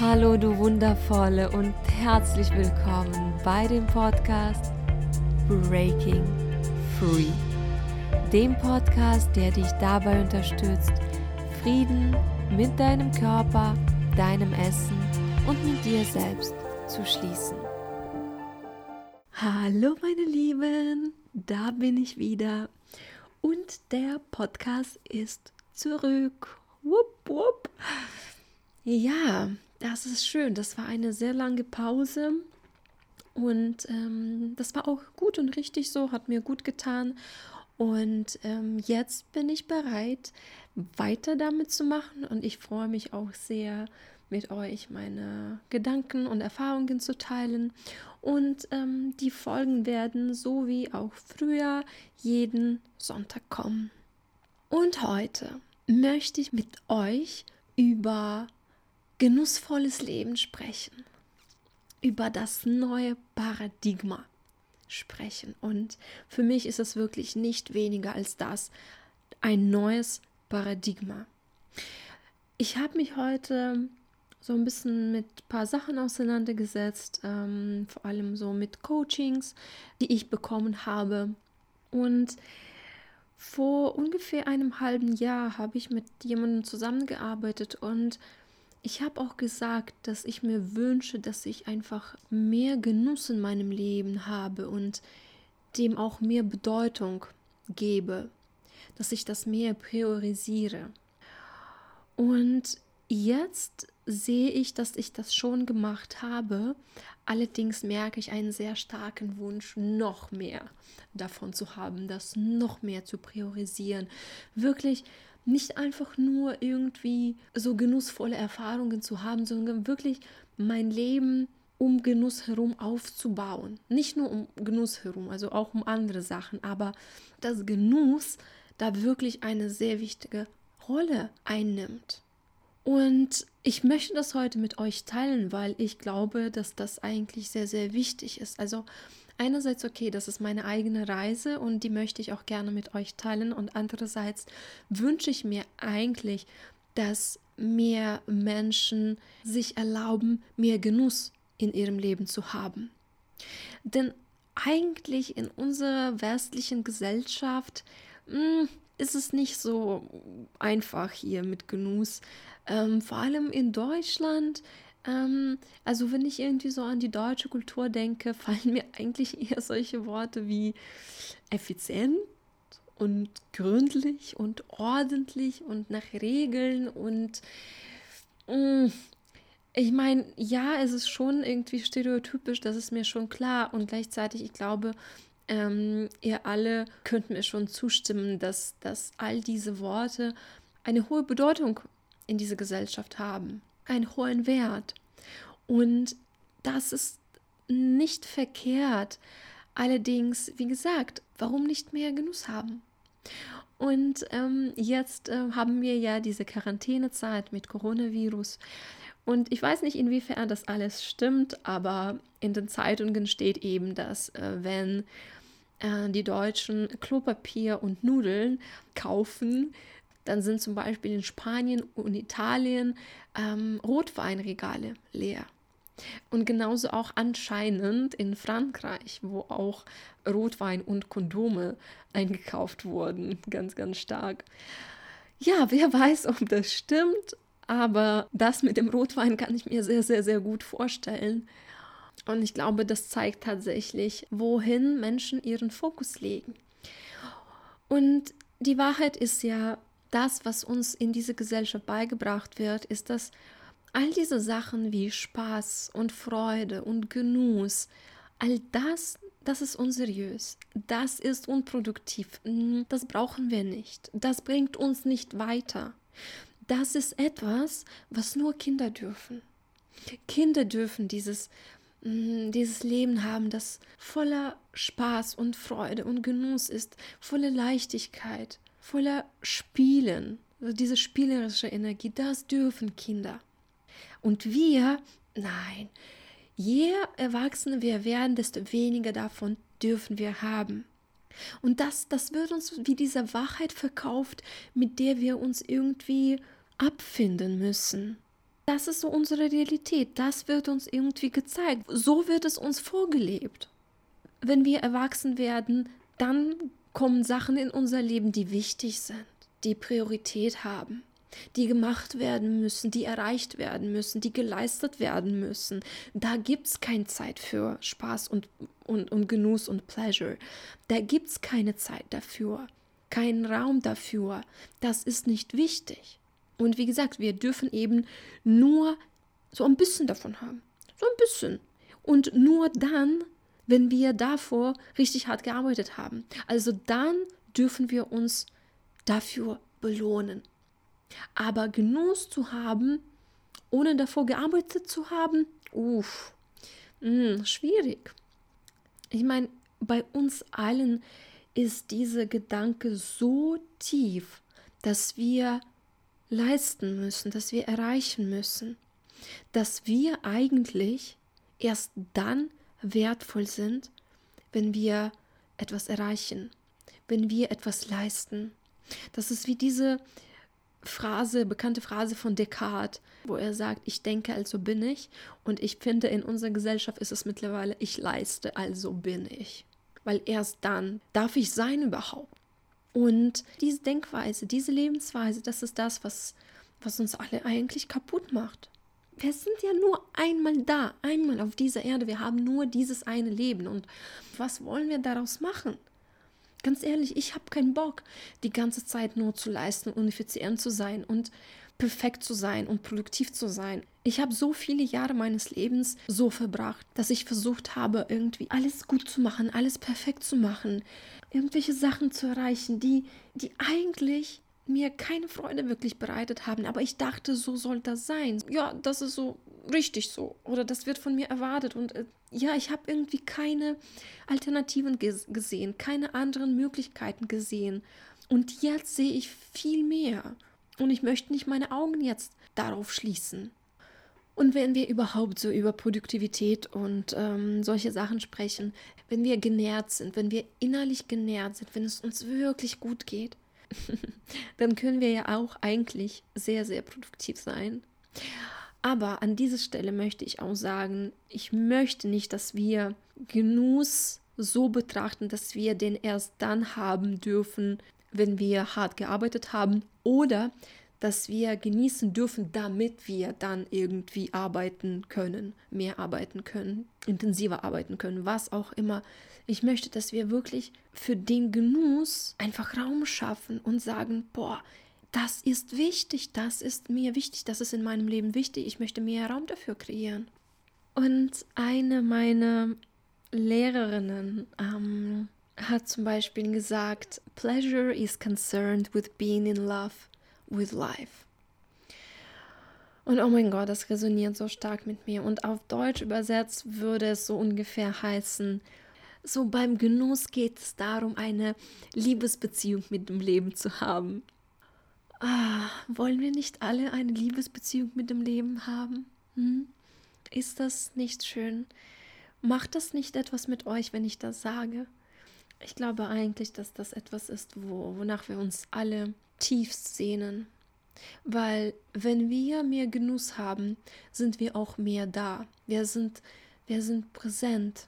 Hallo du wundervolle und herzlich willkommen bei dem Podcast Breaking Free. Dem Podcast, der dich dabei unterstützt, Frieden mit deinem Körper, deinem Essen und mit dir selbst zu schließen. Hallo meine Lieben, da bin ich wieder und der Podcast ist zurück. Wupp, wupp. Ja, das ist schön. Das war eine sehr lange Pause. Und ähm, das war auch gut und richtig so, hat mir gut getan. Und ähm, jetzt bin ich bereit, weiter damit zu machen. Und ich freue mich auch sehr, mit euch meine Gedanken und Erfahrungen zu teilen. Und ähm, die Folgen werden so wie auch früher jeden Sonntag kommen. Und heute möchte ich mit euch über genussvolles Leben sprechen, über das neue Paradigma sprechen. Und für mich ist es wirklich nicht weniger als das, ein neues Paradigma. Ich habe mich heute so ein bisschen mit ein paar Sachen auseinandergesetzt, ähm, vor allem so mit Coachings, die ich bekommen habe. Und vor ungefähr einem halben Jahr habe ich mit jemandem zusammengearbeitet und ich habe auch gesagt, dass ich mir wünsche, dass ich einfach mehr Genuss in meinem Leben habe und dem auch mehr Bedeutung gebe, dass ich das mehr priorisiere. Und jetzt sehe ich, dass ich das schon gemacht habe. Allerdings merke ich einen sehr starken Wunsch, noch mehr davon zu haben, das noch mehr zu priorisieren. Wirklich nicht einfach nur irgendwie so genussvolle Erfahrungen zu haben, sondern wirklich mein Leben um Genuss herum aufzubauen. Nicht nur um Genuss herum, also auch um andere Sachen, aber dass Genuss da wirklich eine sehr wichtige Rolle einnimmt. Und ich möchte das heute mit euch teilen, weil ich glaube, dass das eigentlich sehr, sehr wichtig ist. Also einerseits, okay, das ist meine eigene Reise und die möchte ich auch gerne mit euch teilen. Und andererseits wünsche ich mir eigentlich, dass mehr Menschen sich erlauben, mehr Genuss in ihrem Leben zu haben. Denn eigentlich in unserer westlichen Gesellschaft mh, hm, ist es nicht so einfach hier mit Genuss. Ähm, vor allem in Deutschland ähm, also wenn ich irgendwie so an die deutsche Kultur denke, fallen mir eigentlich eher solche Worte wie effizient und gründlich und ordentlich und nach Regeln und mm, ich meine, ja, es ist schon irgendwie stereotypisch, das ist mir schon klar. Und gleichzeitig, ich glaube, ähm, ihr alle könnt mir schon zustimmen, dass, dass all diese Worte eine hohe Bedeutung in dieser Gesellschaft haben einen hohen Wert. Und das ist nicht verkehrt. Allerdings, wie gesagt, warum nicht mehr Genuss haben? Und ähm, jetzt äh, haben wir ja diese Quarantänezeit mit Coronavirus. Und ich weiß nicht, inwiefern das alles stimmt, aber in den Zeitungen steht eben, dass äh, wenn äh, die Deutschen Klopapier und Nudeln kaufen, dann sind zum Beispiel in Spanien und Italien ähm, Rotweinregale leer. Und genauso auch anscheinend in Frankreich, wo auch Rotwein und Kondome eingekauft wurden. Ganz, ganz stark. Ja, wer weiß, ob das stimmt, aber das mit dem Rotwein kann ich mir sehr, sehr, sehr gut vorstellen. Und ich glaube, das zeigt tatsächlich, wohin Menschen ihren Fokus legen. Und die Wahrheit ist ja, das, was uns in diese Gesellschaft beigebracht wird, ist, dass all diese Sachen wie Spaß und Freude und Genuss, all das, das ist unseriös, das ist unproduktiv, hm, das brauchen wir nicht, das bringt uns nicht weiter. Das ist etwas, was nur Kinder dürfen. Kinder dürfen dieses, hm, dieses Leben haben, das voller Spaß und Freude und Genuss ist, voller Leichtigkeit, voller Spielen. Diese spielerische Energie, das dürfen Kinder. Und wir, nein, je erwachsener wir werden, desto weniger davon dürfen wir haben. Und das, das wird uns wie diese Wahrheit verkauft, mit der wir uns irgendwie abfinden müssen. Das ist so unsere Realität. Das wird uns irgendwie gezeigt. So wird es uns vorgelebt. Wenn wir erwachsen werden, dann kommen Sachen in unser Leben, die wichtig sind, die Priorität haben, die gemacht werden müssen, die erreicht werden müssen, die geleistet werden müssen. Da gibt es keine Zeit für Spaß und, und, und Genuss und Pleasure. Da gibt es keine Zeit dafür, keinen Raum dafür. Das ist nicht wichtig. Und wie gesagt, wir dürfen eben nur so ein bisschen davon haben. So ein bisschen. Und nur dann, wenn wir davor richtig hart gearbeitet haben. Also dann dürfen wir uns dafür belohnen. Aber Genuss zu haben, ohne davor gearbeitet zu haben, uff, mh, hm, schwierig. Ich meine, bei uns allen ist dieser Gedanke so tief, dass wir leisten müssen, dass wir erreichen müssen, dass wir eigentlich erst dann wertvoll sind, wenn wir etwas erreichen, wenn wir etwas leisten. Das ist wie diese Phrase, bekannte Phrase von Descartes, wo er sagt, ich denke, also bin ich. Und ich finde, in unserer Gesellschaft ist es mittlerweile, ich leiste, also bin ich. Weil erst dann darf ich sein überhaupt. Und diese Denkweise, diese Lebensweise, das ist das, was, was uns alle eigentlich kaputt macht. Wir sind ja nur einmal da, einmal auf dieser Erde. Wir haben nur dieses eine Leben. Und was wollen wir daraus machen? Ganz ehrlich, ich habe keinen Bock, die ganze Zeit nur zu leisten und effizient zu sein und perfekt zu sein und produktiv zu sein. Ich habe so viele Jahre meines Lebens so verbracht, dass ich versucht habe, irgendwie alles gut zu machen, alles perfekt zu machen, irgendwelche Sachen zu erreichen, die, die eigentlich mir keine Freude wirklich bereitet haben. Aber ich dachte, so soll das sein. Ja, das ist so richtig so. Oder das wird von mir erwartet. Und äh, ja, ich habe irgendwie keine Alternativen ges gesehen, keine anderen Möglichkeiten gesehen. Und jetzt sehe ich viel mehr. Und ich möchte nicht meine Augen jetzt darauf schließen. Und wenn wir überhaupt so über Produktivität und ähm, solche Sachen sprechen, wenn wir genährt sind, wenn wir innerlich genährt sind, wenn es uns wirklich gut geht, dann können wir ja auch eigentlich sehr, sehr produktiv sein. Aber an dieser Stelle möchte ich auch sagen, ich möchte nicht, dass wir Genuss so betrachten, dass wir den erst dann haben dürfen, wenn wir hart gearbeitet haben oder dass wir genießen dürfen, damit wir dann irgendwie arbeiten können, mehr arbeiten können, intensiver arbeiten können, was auch immer. Ich möchte, dass wir wirklich für den Genuss einfach Raum schaffen und sagen, boah, das ist wichtig, das ist mir wichtig, das ist in meinem Leben wichtig, ich möchte mehr Raum dafür kreieren. Und eine meiner Lehrerinnen ähm, hat zum Beispiel gesagt, Pleasure is concerned with being in love with life. Und oh mein Gott, das resoniert so stark mit mir. Und auf Deutsch übersetzt würde es so ungefähr heißen, so beim Genuss geht es darum, eine Liebesbeziehung mit dem Leben zu haben. Ah, wollen wir nicht alle eine Liebesbeziehung mit dem Leben haben? Hm? Ist das nicht schön? Macht das nicht etwas mit euch, wenn ich das sage? Ich glaube eigentlich, dass das etwas ist, wo, wonach wir uns alle tiefst sehnen. Weil wenn wir mehr Genuss haben, sind wir auch mehr da. Wir sind, wir sind präsent.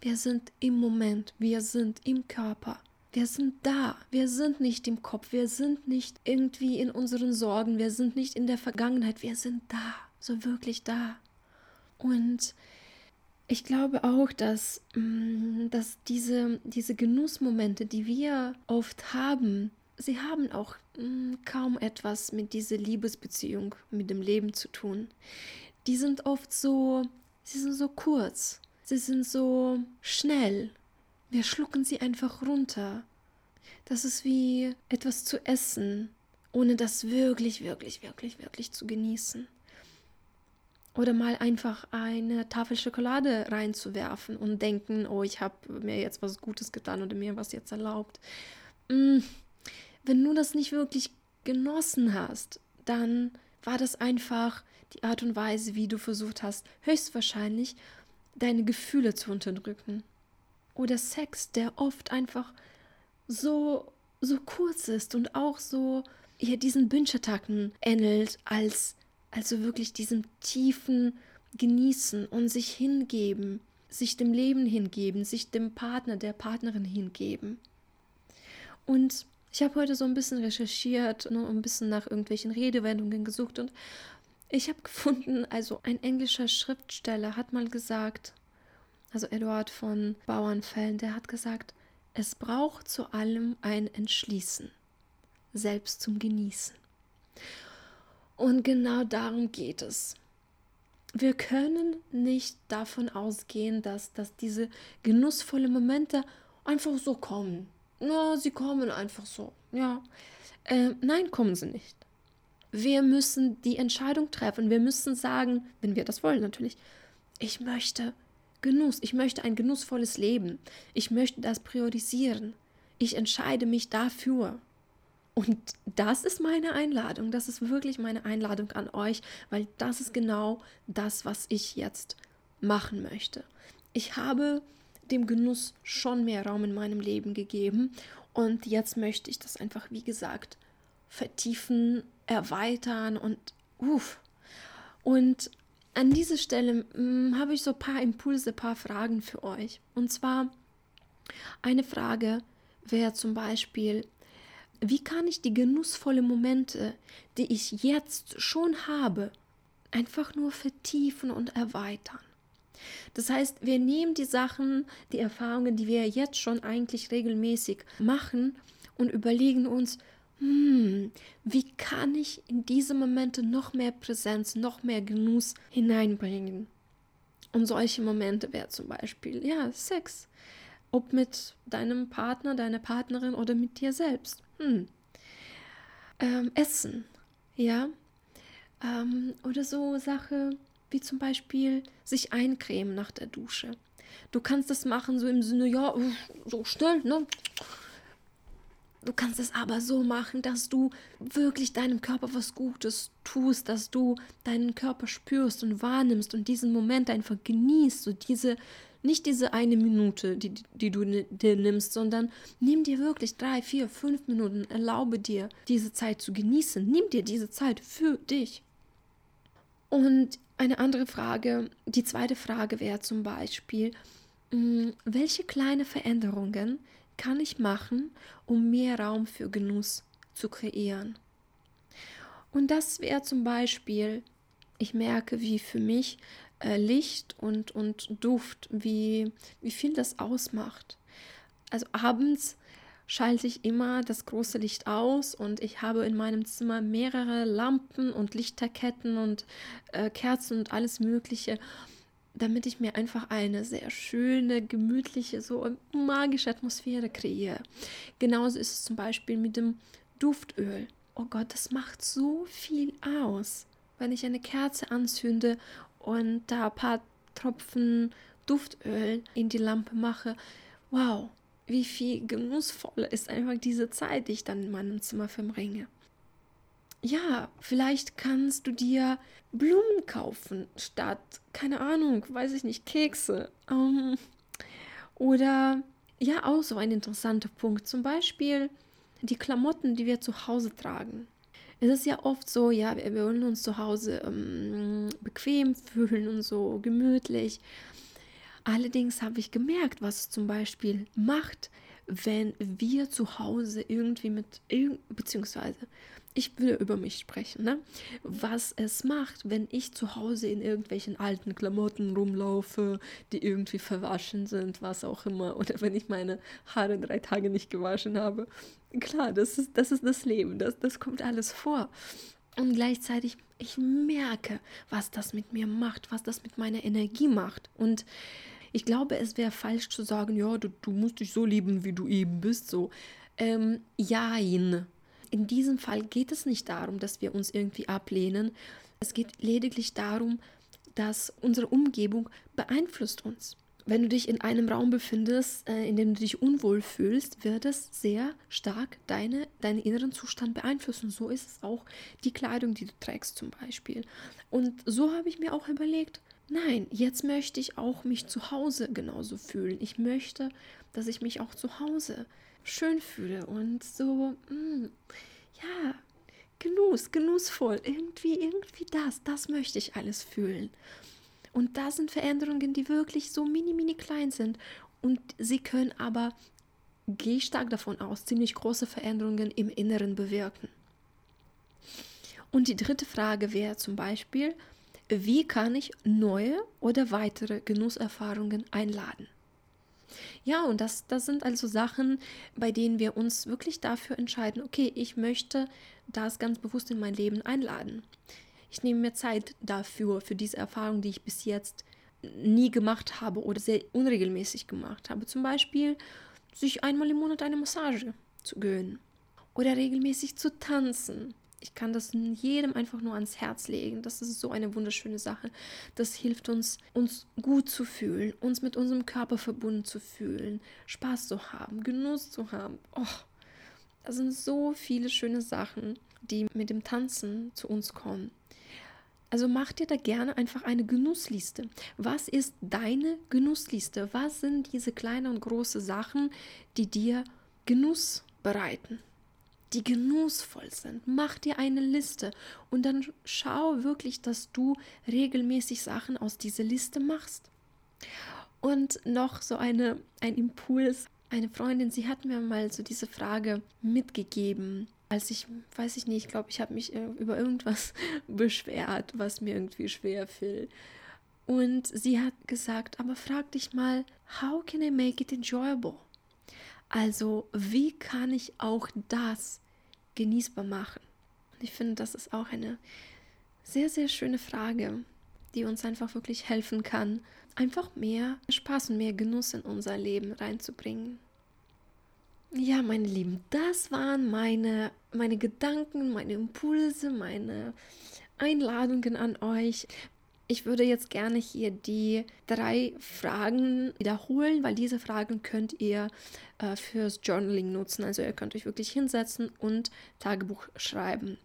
Wir sind im Moment. Wir sind im Körper. Wir sind da. Wir sind nicht im Kopf. Wir sind nicht irgendwie in unseren Sorgen. Wir sind nicht in der Vergangenheit. Wir sind da. So wirklich da. Und ich glaube auch, dass, mm, dass diese, diese Genussmomente, die wir oft haben, sie haben auch mm, kaum etwas mit dieser Liebesbeziehung, mit dem Leben zu tun. Die sind oft so, sie sind so kurz, sie sind so schnell, wir schlucken sie einfach runter. Das ist wie etwas zu essen, ohne das wirklich, wirklich, wirklich, wirklich zu genießen. Oder mal einfach eine Tafel Schokolade reinzuwerfen und denken, oh, ich habe mir jetzt was Gutes getan oder mir was jetzt erlaubt. Mm, wenn du das nicht wirklich genossen hast, dann war das einfach die Art und Weise, wie du versucht hast, höchstwahrscheinlich deine Gefühle zu unterdrücken oder Sex, der oft einfach so, so kurz ist und auch so ja, diesen Binge-Attacken ähnelt, als Also wirklich diesem tiefen Genießen und sich hingeben, sich dem Leben hingeben, sich dem Partner, der Partnerin hingeben. Und ich habe heute so ein bisschen recherchiert und ein bisschen nach irgendwelchen Redewendungen gesucht und ich habe gefunden, also ein englischer Schriftsteller hat mal gesagt, also Eduard von Bauernfällen, der hat gesagt, es braucht zu allem ein Entschließen, selbst zum Genießen. Und genau darum geht es. Wir können nicht davon ausgehen, dass, dass diese genussvollen Momente einfach so kommen. Ja, sie kommen einfach so. Ja. Äh, nein, kommen sie nicht. Wir müssen die Entscheidung treffen. Wir müssen sagen, wenn wir das wollen natürlich, ich möchte Genuss, ich möchte ein genussvolles Leben. Ich möchte das priorisieren. Ich entscheide mich dafür. Und das ist meine Einladung. Das ist wirklich meine Einladung an euch, weil das ist genau das, was ich jetzt machen möchte. Ich habe dem Genuss schon mehr Raum in meinem Leben gegeben und jetzt möchte ich das einfach, wie gesagt, vertiefen, erweitern und uff. Und an dieser Stelle hm, habe ich so ein paar Impulse, ein paar Fragen für euch. Und zwar eine Frage wäre zum Beispiel, wie kann ich die genussvollen Momente, die ich jetzt schon habe, einfach nur vertiefen und erweitern? Das heißt, wir nehmen die Sachen, die Erfahrungen, die wir jetzt schon eigentlich regelmäßig machen und überlegen uns, hm, wie kann ich in diese Momente noch mehr Präsenz, noch mehr Genuss hineinbringen? Und solche Momente wäre zum Beispiel, ja, Sex. Ob mit deinem Partner, deiner Partnerin oder mit dir selbst. Hm. Ähm, Essen, ja. Ähm, oder so Sache wie zum Beispiel sich eincremen nach der Dusche. Du kannst das machen so im Sinne, ja, so schnell, ne? Du kannst es aber so machen, dass du wirklich deinem Körper was Gutes tust, dass du deinen Körper spürst und wahrnimmst und diesen Moment einfach genießt, so diese, nicht diese eine Minute, die, die du dir nimmst, sondern nimm dir wirklich drei, vier, fünf Minuten, erlaube dir, diese Zeit zu genießen. Nimm dir diese Zeit für dich. Und eine andere Frage, die zweite Frage wäre zum Beispiel, hm, welche kleine Veränderungen kann ich machen, um mehr Raum für Genuss zu kreieren? Und das wäre zum Beispiel, ich merke, wie für mich äh, Licht und, und Duft, wie, wie viel das ausmacht. Also abends schalte ich immer das große Licht aus und ich habe in meinem Zimmer mehrere Lampen und Lichterketten und äh, Kerzen und alles Mögliche damit ich mir einfach eine sehr schöne, gemütliche, so magische Atmosphäre kreiere. Genauso ist es zum Beispiel mit dem Duftöl. Oh Gott, das macht so viel aus. Wenn ich eine Kerze anzünde und da ein paar Tropfen Duftöl in die Lampe mache, wow, wie viel genussvoller ist einfach diese Zeit, die ich dann in meinem Zimmer verbringe ja, vielleicht kannst du dir Blumen kaufen statt, keine Ahnung, weiß ich nicht, Kekse. Ähm, oder ja, auch so ein interessanter Punkt. Zum Beispiel die Klamotten, die wir zu Hause tragen. Es ist ja oft so, ja, wir, wollen uns zu Hause ähm, bequem fühlen und so gemütlich. Allerdings habe ich gemerkt, was es zum Beispiel macht, wenn wir zu Hause irgendwie mit, beziehungsweise ich will über mich sprechen, ne? was es macht, wenn ich zu Hause in irgendwelchen alten Klamotten rumlaufe, die irgendwie verwaschen sind, was auch immer, oder wenn ich meine Haare drei Tage nicht gewaschen habe. Klar, das ist das, ist das Leben, das, das kommt alles vor. Und gleichzeitig, ich merke, was das mit mir macht, was das mit meiner Energie macht. Und ich glaube, es wäre falsch zu sagen, ja, du, du musst dich so lieben, wie du eben bist, so. Ähm, jein in diesem Fall geht es nicht darum, dass wir uns irgendwie ablehnen. Es geht lediglich darum, dass unsere Umgebung beeinflusst uns. Wenn du dich in einem Raum befindest, äh, in dem du dich unwohl fühlst, wird es sehr stark deine, deinen inneren Zustand beeinflussen. So ist es auch die Kleidung, die du trägst zum Beispiel. Und so habe ich mir auch überlegt, nein, jetzt möchte ich auch mich zu Hause genauso fühlen. Ich möchte, dass ich mich auch zu Hause schön fühle und so, mh, mm, ja, Genuss, genussvoll, irgendwie, irgendwie das, das möchte ich alles fühlen. Und das sind Veränderungen, die wirklich so mini, mini klein sind. Und sie können aber, gehe stark davon aus, ziemlich große Veränderungen im Inneren bewirken. Und die dritte Frage wäre zum Beispiel, wie kann ich neue oder weitere Genusserfahrungen einladen? Ja, und das, das sind also Sachen, bei denen wir uns wirklich dafür entscheiden, okay, ich möchte das ganz bewusst in mein Leben einladen. Ich nehme mir Zeit dafür, für diese Erfahrung, die ich bis jetzt nie gemacht habe oder sehr unregelmäßig gemacht habe. Zum Beispiel, sich einmal im Monat eine Massage zu gönnen oder regelmäßig zu tanzen ich kann das jedem einfach nur ans Herz legen. Das ist so eine wunderschöne Sache. Das hilft uns, uns gut zu fühlen, uns mit unserem Körper verbunden zu fühlen, Spaß zu haben, Genuss zu haben. Oh, das sind so viele schöne Sachen, die mit dem Tanzen zu uns kommen. Also mach dir da gerne einfach eine Genussliste. Was ist deine Genussliste? Was sind diese kleinen und großen Sachen, die dir Genuss bereiten? Die genussvoll sind. Mach dir eine Liste und dann schau wirklich, dass du regelmäßig Sachen aus dieser Liste machst. Und noch so eine, ein Impuls. Eine Freundin, sie hat mir mal so diese Frage mitgegeben, als ich, weiß ich nicht, ich glaube, ich habe mich über irgendwas beschwert, was mir irgendwie schwer fiel. Und sie hat gesagt, aber frag dich mal, how can I make it enjoyable? Also, wie kann ich auch das genießbar machen? Und ich finde, das ist auch eine sehr, sehr schöne Frage, die uns einfach wirklich helfen kann, einfach mehr Spaß und mehr Genuss in unser Leben reinzubringen. Ja, meine Lieben, das waren meine, meine Gedanken, meine Impulse, meine Einladungen an euch. Ich würde jetzt gerne hier die drei Fragen wiederholen, weil diese Fragen könnt ihr äh, fürs Journaling nutzen. Also ihr könnt euch wirklich hinsetzen und Tagebuch schreiben.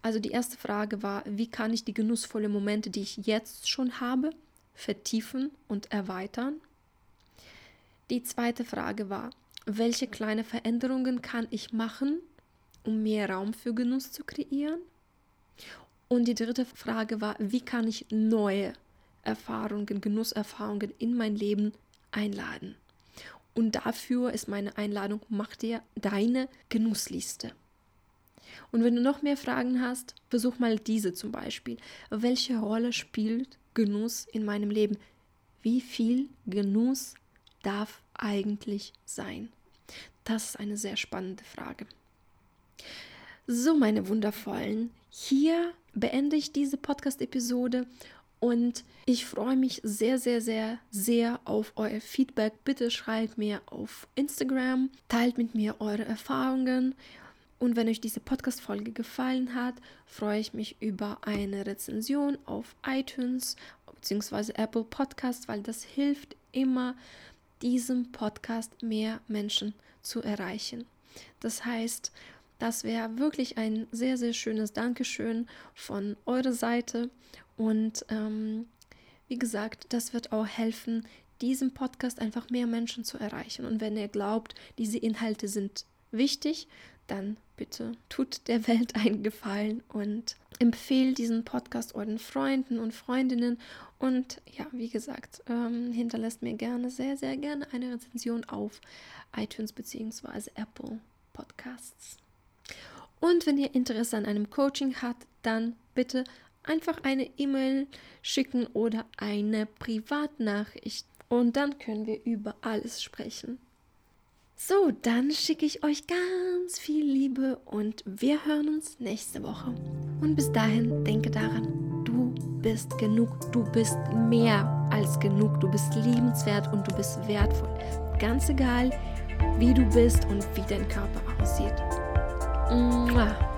Also die erste Frage war, wie kann ich die genussvollen Momente, die ich jetzt schon habe, vertiefen und erweitern? Die zweite Frage war, welche kleine Veränderungen kann ich machen, um mehr Raum für Genuss zu kreieren? Und die dritte Frage war, wie kann ich neue Erfahrungen, Genusserfahrungen in mein Leben einladen? Und dafür ist meine Einladung, mach dir deine Genussliste. Und wenn du noch mehr Fragen hast, versuch mal diese zum Beispiel. Welche Rolle spielt Genuss in meinem Leben? Wie viel Genuss darf eigentlich sein? Das ist eine sehr spannende Frage. So, meine wundervollen, hier beende ich diese Podcast-Episode und ich freue mich sehr, sehr, sehr, sehr auf euer Feedback. Bitte schreibt mir auf Instagram, teilt mit mir eure Erfahrungen. Und wenn euch diese Podcast-Folge gefallen hat, freue ich mich über eine Rezension auf iTunes bzw. Apple Podcast, weil das hilft immer, diesem Podcast mehr Menschen zu erreichen. Das heißt, das wäre wirklich ein sehr, sehr schönes Dankeschön von eurer Seite. Und ähm, wie gesagt, das wird auch helfen, diesen Podcast einfach mehr Menschen zu erreichen. Und wenn ihr glaubt, diese Inhalte sind wichtig, dann bitte tut der Welt einen Gefallen und empfehlt diesen Podcast euren Freunden und Freundinnen. Und ja, wie gesagt, ähm, hinterlasst mir gerne, sehr, sehr gerne eine Rezension auf iTunes bzw. Apple Podcasts. Und wenn ihr Interesse an einem Coaching habt, dann bitte einfach eine E-Mail schicken oder eine Privatnachricht. Und dann können wir über alles sprechen. So, dann schicke ich euch ganz viel Liebe und wir hören uns nächste Woche. Und bis dahin denke daran, du bist genug, du bist mehr als genug, du bist liebenswert und du bist wertvoll. Ganz egal, wie du bist und wie dein Körper aussieht. 嗯，啊。